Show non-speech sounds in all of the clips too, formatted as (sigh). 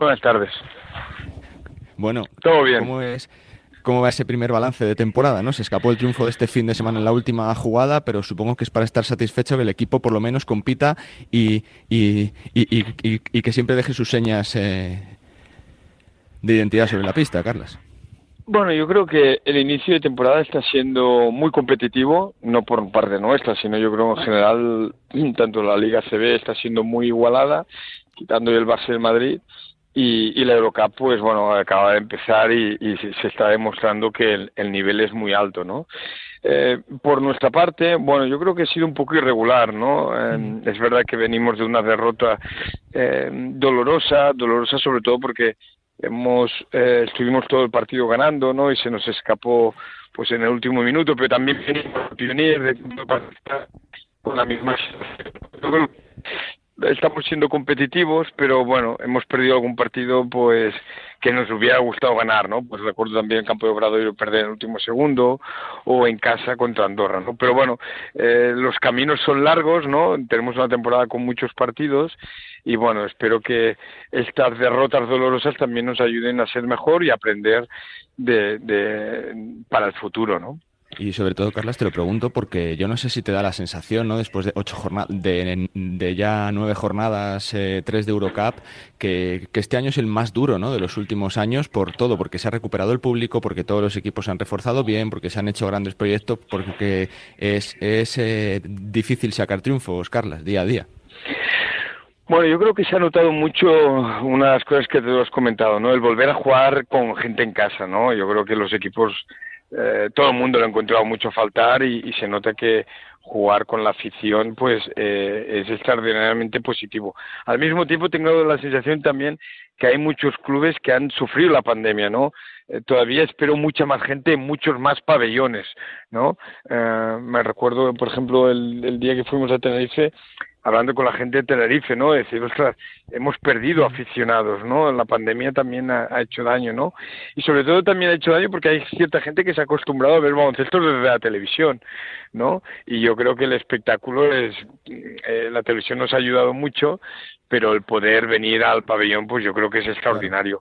Buenas tardes. Bueno, todo bien. ¿Cómo es? ¿Cómo va ese primer balance de temporada? ¿no? Se escapó el triunfo de este fin de semana en la última jugada, pero supongo que es para estar satisfecho que el equipo por lo menos compita y, y, y, que siempre deje sus señas eh, de identidad sobre la pista, Carlas. Bueno, yo creo que el inicio de temporada está siendo muy competitivo, no por parte nuestra, sino yo creo en general, tanto la Liga CB está siendo muy igualada, quitando el Barça del Madrid, y, la Eurocup, pues bueno, acaba de empezar y, se está demostrando que el, nivel es muy alto, ¿no? Eh, por nuestra parte, bueno, yo creo que ha sido un poco irregular, ¿no? Eh, es verdad que venimos de una derrota eh, dolorosa, dolorosa sobre todo porque hemos estuvimos todo el partido ganando, ¿no? Y se nos escapó, pues en el último minuto, pero también venimos de con la misma estamos siendo competitivos, pero bueno, hemos perdido algún partido pues que nos hubiera gustado ganar, ¿no? Pues recuerdo también en Campo de Obradoiro perder en el último segundo o en casa contra Andorra, ¿no? Pero bueno, eh, los caminos son largos, ¿no? Tenemos una temporada con muchos partidos y bueno, espero que estas derrotas dolorosas también nos ayuden a ser mejor y aprender de, de para el futuro, ¿no? Y sobre todo, Carlas, te lo pregunto porque yo no sé si te da la sensación, ¿no? Después de ocho jornadas, de, ya nueve jornadas, eh, tres de Eurocup, que, este año es el más duro, ¿no? De los últimos años por todo, porque se ha recuperado el público, porque todos los equipos se han reforzado bien, porque se han hecho grandes proyectos, porque es, es eh, difícil sacar triunfos, Carlas, día a día. Bueno, yo creo que se ha notado mucho unas cosas que te has comentado, ¿no? El volver a jugar con gente en casa, ¿no? Yo creo que los equipos eh, todo el mundo lo ha encontrado mucho faltar y, se nota que jugar con la afición pues eh, es extraordinariamente positivo. Al mismo tiempo tengo la sensación también que hay muchos clubes que han sufrido la pandemia, ¿no? Eh, todavía espero mucha más gente en muchos más pabellones, ¿no? me recuerdo, por ejemplo, el día que fuimos a Tenerife, hablando con la gente de Tenerife, ¿no? Decir, ostras, hemos perdido aficionados, ¿no? La pandemia también ha, hecho daño, ¿no? Y sobre todo también ha hecho daño porque hay cierta gente que se ha acostumbrado a ver baloncesto desde la televisión, ¿no? Y yo creo que el espectáculo es, eh, la televisión nos ha ayudado mucho, pero el poder venir al pabellón, pues yo creo que es extraordinario.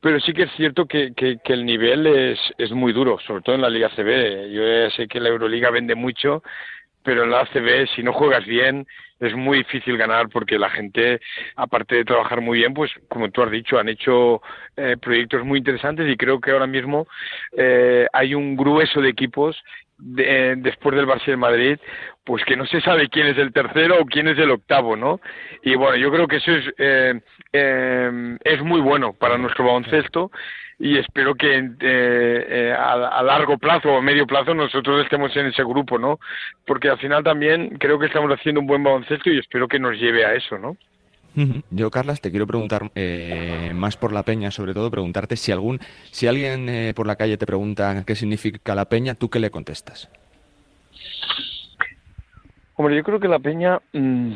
Pero sí que es cierto que, que, que, el nivel es, es muy duro, sobre todo en la Liga CB. Yo ya sé que la Euroliga vende mucho, pero en la ACB, si no juegas bien, es muy difícil ganar porque la gente, aparte de trabajar muy bien, pues como tú has dicho, han hecho eh, proyectos muy interesantes y creo que ahora mismo eh, hay un grueso de equipos de, después del Barça de Madrid, pues que no se sabe quién es el tercero o quién es el octavo, ¿no? Y bueno, yo creo que eso es, eh, eh, es muy bueno para nuestro baloncesto y espero que eh, eh, a, largo plazo o a medio plazo nosotros estemos en ese grupo, ¿no? Porque al final también creo que estamos haciendo un buen baloncesto y espero que nos lleve a eso, ¿no? Yo, Carlas, te quiero preguntar eh, más por la peña, sobre todo preguntarte si algún, si alguien eh, por la calle te pregunta qué significa la peña, ¿tú qué le contestas? Hombre, yo creo que la peña, mm,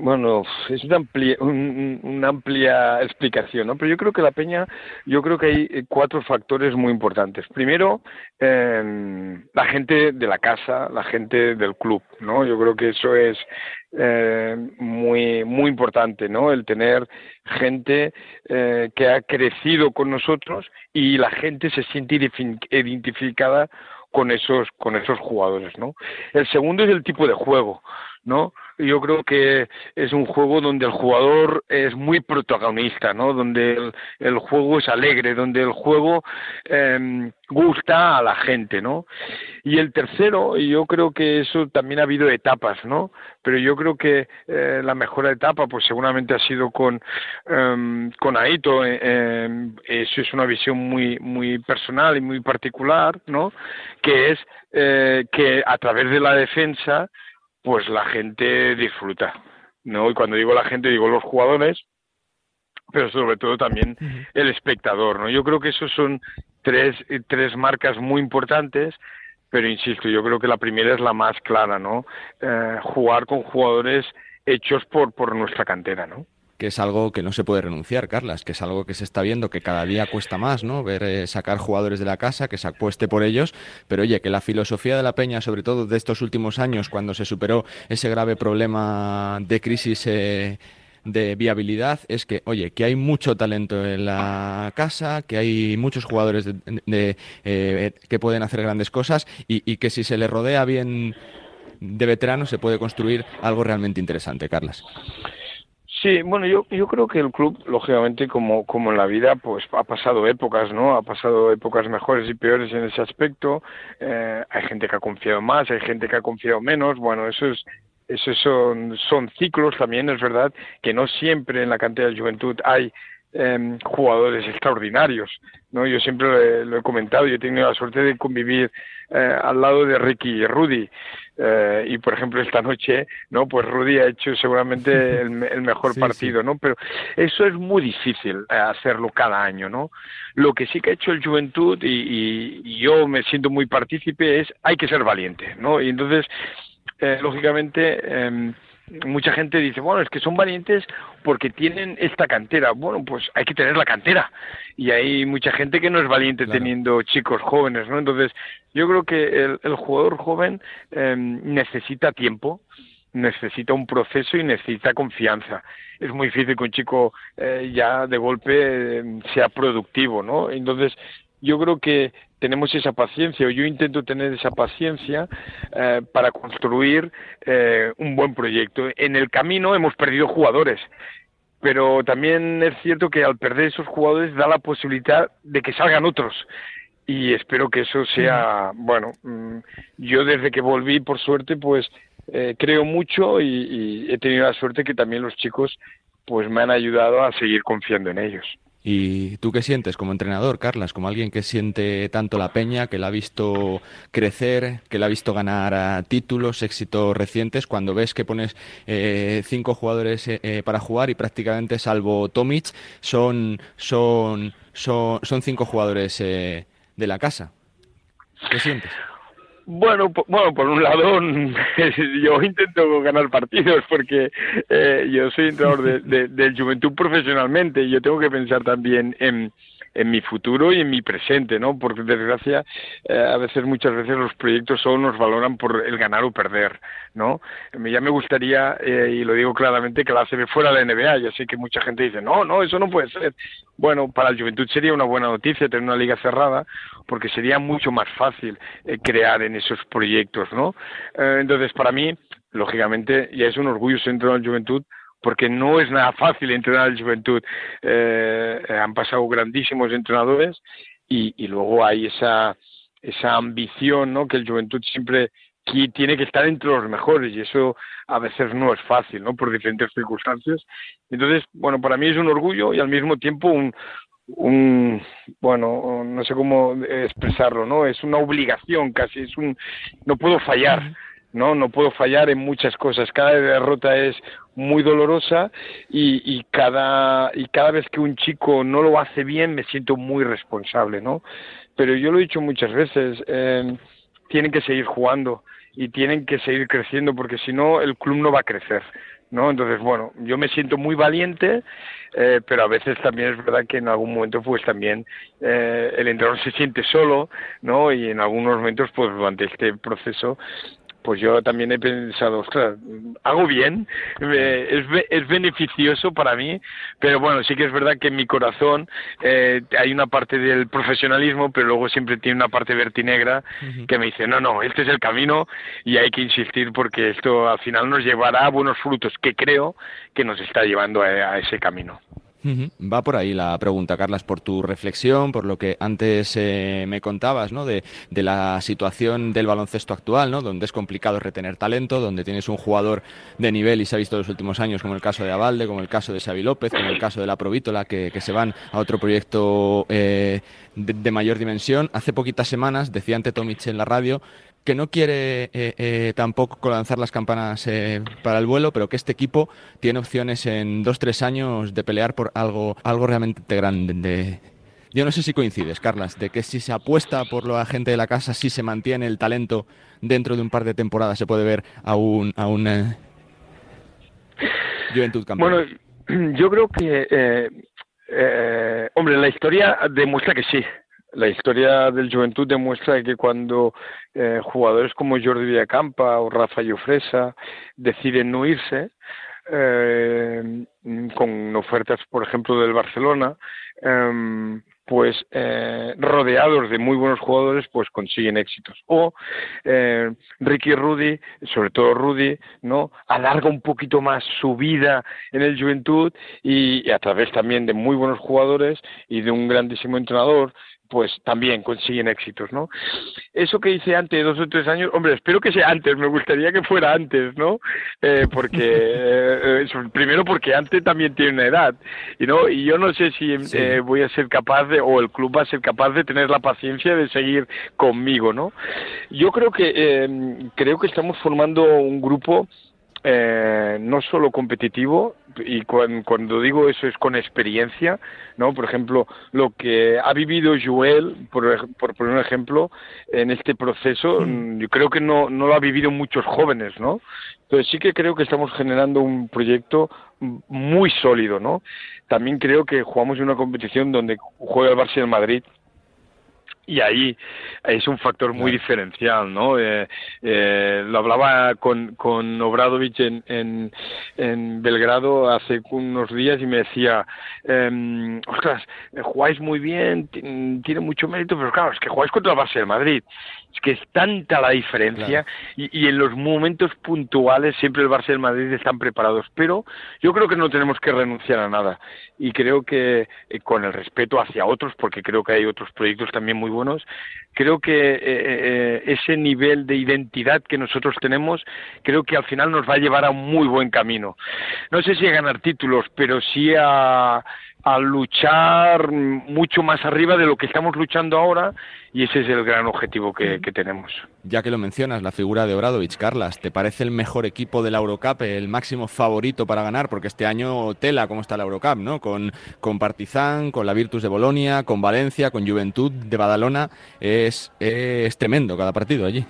bueno, es una amplia, una amplia explicación, ¿no? Pero yo creo que la peña, yo creo que hay eh, cuatro factores muy importantes. Primero, eh, la gente de la casa, la gente del club, ¿no? Yo creo que eso es eh, muy muy importante, ¿no? El tener gente eh, que ha crecido con nosotros y la gente se siente identificada con esos con esos jugadores, ¿no? El segundo es el tipo de juego, ¿no? Yo creo que es un juego donde el jugador es muy protagonista, ¿no? Donde el, juego es alegre, donde el juego eh, gusta a la gente, ¿no? Y el tercero, yo creo que eso también ha habido etapas, ¿no? Pero yo creo que eh, la mejor etapa, pues seguramente ha sido con em, con Aito. Eh, eso es una visión muy muy personal y muy particular, ¿no? Que es eh, que a través de la defensa pues la gente disfruta, ¿no? Y cuando digo la gente digo los jugadores, pero sobre todo también el espectador, ¿no? Yo creo que esos son tres, tres marcas muy importantes, pero insisto, yo creo que la primera es la más clara, ¿no? Eh, jugar con jugadores hechos por, por nuestra cantera, ¿no? Que es algo que no se puede renunciar, Carlas, que es algo que se está viendo que cada día cuesta más, ¿no? Ver eh, sacar jugadores de la casa, que se apueste por ellos, pero oye, que la filosofía de la Peña, sobre todo de estos últimos años, cuando se superó ese grave problema de crisis eh, de viabilidad es que, oye, que hay mucho talento en la casa, que hay muchos jugadores de, eh, que pueden hacer grandes cosas y, y que si se le rodea bien de veteranos se puede construir algo realmente interesante, Carlas. Sí, bueno, yo, yo creo que el club, lógicamente, como, como en la vida, pues ha pasado épocas, ¿no? Ha pasado épocas mejores y peores en ese aspecto. Eh, hay gente que ha confiado más, hay gente que ha confiado menos. Bueno, eso es, eso son, son ciclos también, es verdad que no siempre en la cantidad de juventud hay eh, jugadores extraordinarios, ¿no? Yo siempre lo he, comentado, yo he tenido la suerte de convivir eh, al lado de Ricky y Rudy, eh, y por ejemplo esta noche, ¿no? Pues Rudy ha hecho seguramente (laughs) el, mejor partido, ¿no? Pero eso es muy difícil eh, hacerlo cada año, ¿no? Lo que sí que ha hecho el Juventud, y, y yo me siento muy partícipe, es hay que ser valiente, ¿no? Y entonces, eh, lógicamente, eh, mucha gente dice, bueno, es que son valientes porque tienen esta cantera. Bueno, pues hay que tener la cantera. Y hay mucha gente que no es valiente teniendo chicos jóvenes, ¿no? Entonces, yo creo que el, jugador joven em, necesita tiempo, necesita un proceso y necesita confianza. Es muy difícil que un chico eh, ya de golpe em, sea productivo, ¿no? Entonces, yo creo que tenemos esa paciencia, o yo intento tener esa paciencia eh, para construir eh, un buen proyecto. En el camino hemos perdido jugadores, pero también es cierto que al perder esos jugadores da la posibilidad de que salgan otros. Y espero que eso sea, bueno, mm, yo desde que volví, por suerte, pues eh, creo mucho y, y he tenido la suerte que también los chicos pues me han ayudado a seguir confiando en ellos. ¿Y tú qué sientes como entrenador, Carlas? Como alguien que siente tanto la peña, que la ha visto crecer, que la ha visto ganar títulos, éxitos recientes, cuando ves que pones eh, cinco jugadores eh, eh, para jugar y prácticamente, salvo Tomic, son, son, son, son cinco jugadores de la casa. ¿Qué sientes? Bueno, bueno, por un lado, (laughs) yo intento ganar partidos porque eh, yo soy entrenador de, de, del Juventud profesionalmente y yo tengo que pensar también en, en mi futuro y en mi presente, ¿no? Porque desgracia eh, a veces muchas veces los proyectos solo nos valoran por el ganar o perder, ¿no? Ya me gustaría eh, y lo digo claramente que la ACB fuera la NBA. Ya sé que mucha gente dice no, no, eso no puede ser. Bueno, para el Juventud sería una buena noticia tener una liga cerrada porque sería mucho más fácil eh, crear en esos proyectos, ¿no? entonces para mí lógicamente ya es un orgullo ser entrenador la Juventud porque no es nada fácil entrenar al Juventud. Eh, han pasado grandísimos entrenadores y, y, luego hay esa, esa ambición ¿no? que el Juventud siempre tiene que estar entre los mejores y eso a veces no es fácil, ¿no? Por diferentes circunstancias. Entonces, bueno, para mí es un orgullo y al mismo tiempo un, un bueno, no sé cómo expresarlo, ¿no? Es una obligación casi, es un no puedo fallar. ¿No? No puedo fallar en muchas cosas. Cada derrota es muy dolorosa y, y, cada, y cada vez que un chico no lo hace bien me siento muy responsable, ¿no? Pero yo lo he dicho muchas veces, eh, tienen que seguir jugando y tienen que seguir creciendo porque si no el club no va a crecer. ¿no? Entonces, bueno, yo me siento muy valiente, eh, pero a veces también es verdad que en algún momento, pues también eh, el entrenador se siente solo, ¿no? Y en algunos momentos, pues durante este proceso, pues yo también he pensado, ostras, hago bien, es, es beneficioso para mí, pero bueno, sí que es verdad que en mi corazón eh, hay una parte del profesionalismo, pero luego siempre tiene una parte vertinegra que me dice, no, no, este es el camino y hay que insistir porque esto al final nos llevará a buenos frutos, que creo que nos está llevando a ese camino. Va por ahí la pregunta, Carlas, por tu reflexión, por lo que antes eh, me contabas, ¿no? De, la situación del baloncesto actual, ¿no? Donde es complicado retener talento, donde tienes un jugador de nivel y se ha visto en los últimos años, como el caso de Avalde, como el caso de Xavi López, como el caso de la Provítola, que, que se van a otro proyecto eh, de, mayor dimensión. Hace poquitas semanas decía ante Tomic en la radio que no quiere eh, eh, tampoco lanzar las campanas eh, para el vuelo, pero que este equipo tiene opciones en dos, tres años de pelear por algo, algo realmente grande. Yo no sé si coincides, Carlas, de que si se apuesta por la gente de la casa, si se mantiene el talento dentro de un par de temporadas, se puede ver a un, a un Juventud campeón. Bueno, yo creo que, hombre, la historia demuestra que sí la historia del Juventud demuestra que cuando eh, jugadores como Jordi Villacampa o Rafa Llofresa deciden no irse, eh, con ofertas, por ejemplo, del Barcelona, em, pues eh, rodeados de muy buenos jugadores, pues consiguen éxitos. O eh, Ricky Rudy, sobre todo Rudy, ¿no? Alarga un poquito más su vida en el Juventud y a través también de muy buenos jugadores y de un grandísimo entrenador pues también consiguen éxitos, ¿no? Eso que hice antes, dos o tres años, hombre, espero que sea antes, me gustaría que fuera antes, ¿no? Eh, porque, (laughs) eh, primero porque antes también tiene una edad, y no y yo no sé si eh, voy a ser capaz de, o el club va a ser capaz de tener la paciencia de seguir conmigo, ¿no? Yo creo que, eh, creo que estamos formando un grupo eh, no solo competitivo, y cuando, digo eso es con experiencia, ¿no? Por ejemplo, lo que ha vivido Joel, por, por poner un ejemplo, en este proceso, mm, yo creo que no, no lo ha vivido muchos jóvenes, ¿no? Entonces sí que creo que estamos generando un proyecto muy sólido, ¿no? También creo que jugamos en una competición donde juega el Barça y el Madrid, y ahí es un factor muy diferencial, ¿no? Eh, eh, lo hablaba con, con Obradovich en, en, en, Belgrado hace unos días y me decía, eh, ostras, jugáis muy bien, tiene mucho mérito, pero claro, es que jugáis contra el base de Madrid es que es tanta la diferencia y, y, en los momentos puntuales siempre el Barça y el Madrid están preparados, pero yo creo que no tenemos que renunciar a nada y creo que eh, con el respeto hacia otros, porque creo que hay otros proyectos también muy buenos, creo que eh, eh, ese nivel de identidad que nosotros tenemos, creo que al final nos va a llevar a un muy buen camino. No sé si a ganar títulos, pero sí a a luchar mucho más arriba de lo que estamos luchando ahora y ese es el gran objetivo que, tenemos. Ya que lo mencionas, la figura de Obradovich, Carlas, ¿te parece el mejor equipo de la Eurocup, el máximo favorito para ganar? Porque este año tela cómo está la Eurocup, ¿no? Con, con Partizan, con la Virtus de Bolonia, con Valencia, con Juventud de Badalona, es, es tremendo cada partido allí.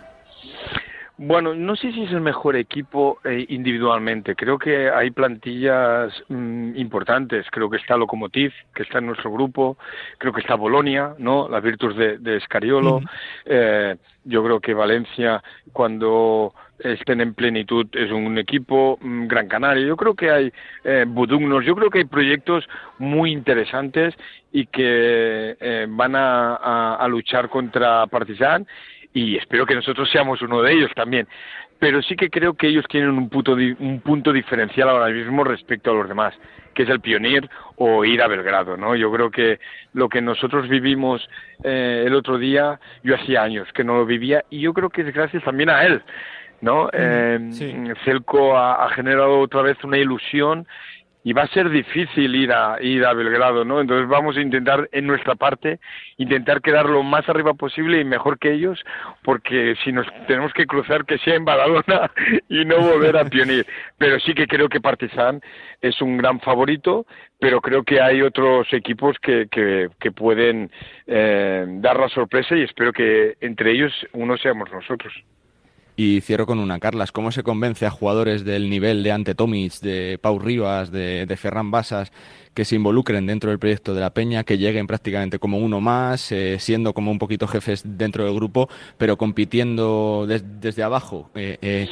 Bueno, no sé si es el mejor equipo eh, individualmente. Creo que hay plantillas mm, importantes. Creo que está Lokomotiv, que está en nuestro grupo. Creo que está Bolonia, ¿no? La Virtus de, de Escariolo. eh, yo creo que Valencia, cuando estén en plenitud, es un equipo. Mm, Gran Canaria. Yo creo que hay eh, Budugnos. Yo creo que hay proyectos muy interesantes y que eh, van a, a, a luchar contra Partizan y espero que nosotros seamos uno de ellos también. Pero sí que creo que ellos tienen un punto, un punto diferencial ahora mismo respecto a los demás, que es el pionir o ir a Belgrado, ¿no? Yo creo que lo que nosotros vivimos eh, el otro día, yo hacía años que no lo vivía y yo creo que es gracias también a él, ¿no? Eh, Celco ha, ha generado otra vez una ilusión y va a ser difícil ir a ir a Belgrado, ¿no? Entonces vamos a intentar en nuestra parte intentar quedar lo más arriba posible y mejor que ellos, porque si nos tenemos que cruzar que sea en Badalona (laughs) y no volver a Pionir. Pero sí que creo que Partizan es un gran favorito, pero creo que hay otros equipos que, que, que pueden eh, dar la sorpresa y espero que entre ellos uno seamos nosotros. Y cierro con una, Carlas. ¿Cómo se convence a jugadores del nivel de Ante Tomic, de Pau Rivas, de, Ferran Basas, que se involucren dentro del proyecto de la Peña, que lleguen prácticamente como uno más, eh, siendo como un poquito jefes dentro del grupo, pero compitiendo desde abajo? Eh, eh,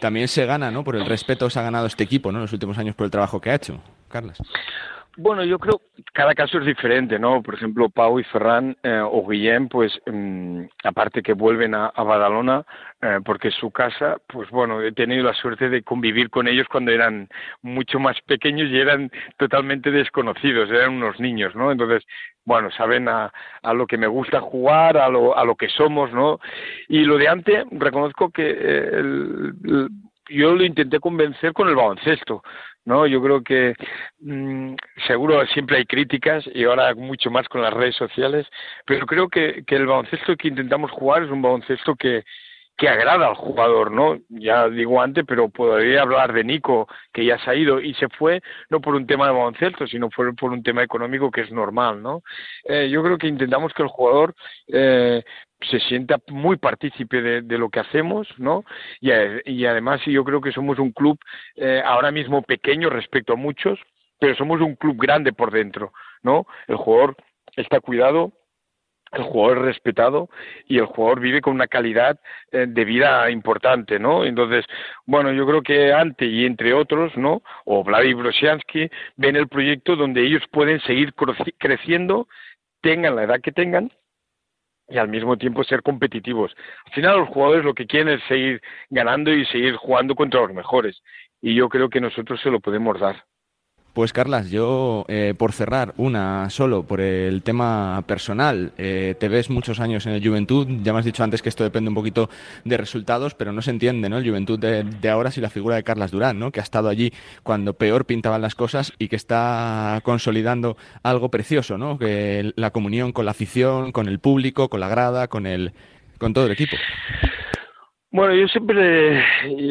también se gana, ¿no? Por el respeto se ha ganado este equipo, ¿no? En los últimos años por el trabajo que ha hecho. Carlas. Bueno, yo creo que cada caso es diferente, ¿no? Por ejemplo, Pau y Ferran eh, o Guillem, pues mmm, aparte que vuelven a, a Badalona, eh, porque su casa, pues bueno, he tenido la suerte de convivir con ellos cuando eran mucho más pequeños y eran totalmente desconocidos, eran unos niños, ¿no? Entonces, bueno, saben a, a lo que me gusta jugar, a lo, a lo que somos, ¿no? Y lo de antes, reconozco que eh, el, yo lo intenté convencer con el baloncesto. ¿no? Yo creo que mmm, seguro siempre hay críticas y ahora mucho más con las redes sociales, pero creo que, que el baloncesto que intentamos jugar es un baloncesto que, que agrada al jugador, ¿no? Ya digo antes, pero podría hablar de Nico, que ya se ha ido y se fue no por un tema de baloncesto, sino por, por un tema económico que es normal, ¿no? Eh, yo creo que intentamos que el jugador eh, se sienta muy partícipe de, lo que hacemos, ¿no? Y, y además yo creo que somos un club eh, ahora mismo pequeño respecto a muchos, pero somos un club grande por dentro, ¿no? El jugador está cuidado, el jugador es respetado y el jugador vive con una calidad eh, de vida importante, ¿no? Entonces, bueno, yo creo que Ante y entre otros, ¿no? O Vladimir Brosiansky ven el proyecto donde ellos pueden seguir creciendo, tengan la edad que tengan y al mismo tiempo ser competitivos. Al final los jugadores lo que quieren es seguir ganando y seguir jugando contra los mejores y yo creo que nosotros se lo podemos dar. Pues Carlas, yo eh, por cerrar una solo por el tema personal, eh, te ves muchos años en el Juventud, ya me has dicho antes que esto depende un poquito de resultados, pero no se entiende, ¿no? El Juventud de, ahora si la figura de Carlas Durán, ¿no? Que ha estado allí cuando peor pintaban las cosas y que está consolidando algo precioso, ¿no? Que la comunión con la afición, con el público, con la grada, con el, con todo el equipo. Bueno, yo siempre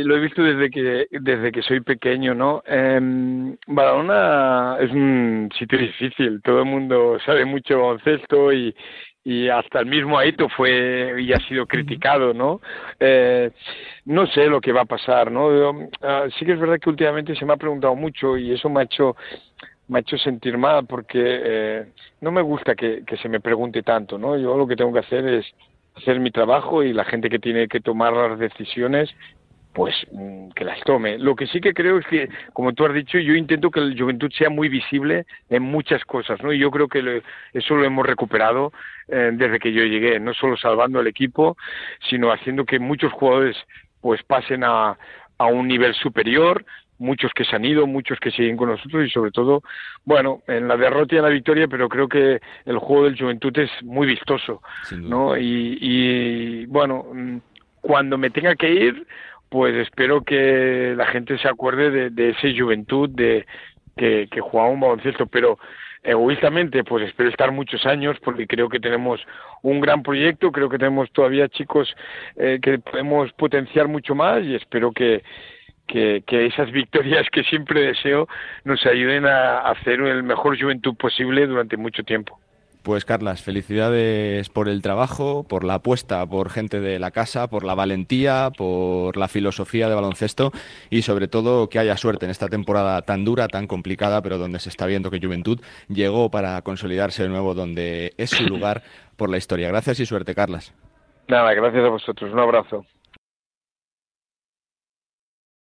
lo he visto desde que desde que soy pequeño, ¿no? Eh, es un sitio difícil. Todo el mundo sabe mucho baloncesto y, y hasta el mismo Aito fue y ha sido criticado, ¿no? Eh, no sé lo que va a pasar, ¿no? Ah, sí que es verdad que últimamente se me ha preguntado mucho y eso me ha hecho me ha hecho sentir mal porque eh, no me gusta que, que se me pregunte tanto, ¿no? Yo lo que tengo que hacer es hacer mi trabajo y la gente que tiene que tomar las decisiones pues mm, que las tome. Lo que sí que creo es que, como tú has dicho, yo intento que el Juventud sea muy visible en muchas cosas, ¿no? Y yo creo que eso lo hemos recuperado eh, desde que yo llegué, no solo salvando al equipo, sino haciendo que muchos jugadores pues pasen a, a un nivel superior, muchos que se han ido, muchos que siguen con nosotros y sobre todo, bueno, en la derrota y en la victoria, pero creo que el juego del Juventud es muy vistoso, ¿no? Y, bueno, mm, cuando me tenga que ir, pues espero que la gente se acuerde de, ese Juventud de que, que jugaba un baloncesto, pero egoístamente pues espero estar muchos años porque creo que tenemos un gran proyecto, creo que tenemos todavía chicos eh, que podemos potenciar mucho más y espero que, que, esas victorias que siempre deseo nos ayuden a hacer el mejor juventud posible durante mucho tiempo. Pues Carlas, felicidades por el trabajo, por la apuesta por gente de la casa, por la valentía, por la filosofía de baloncesto y sobre todo que haya suerte en esta temporada tan dura, tan complicada, pero donde se está viendo que Juventud llegó para consolidarse de nuevo donde es su (laughs) lugar por la historia. Gracias y suerte, Carlas. Nada, gracias a vosotros. Un abrazo.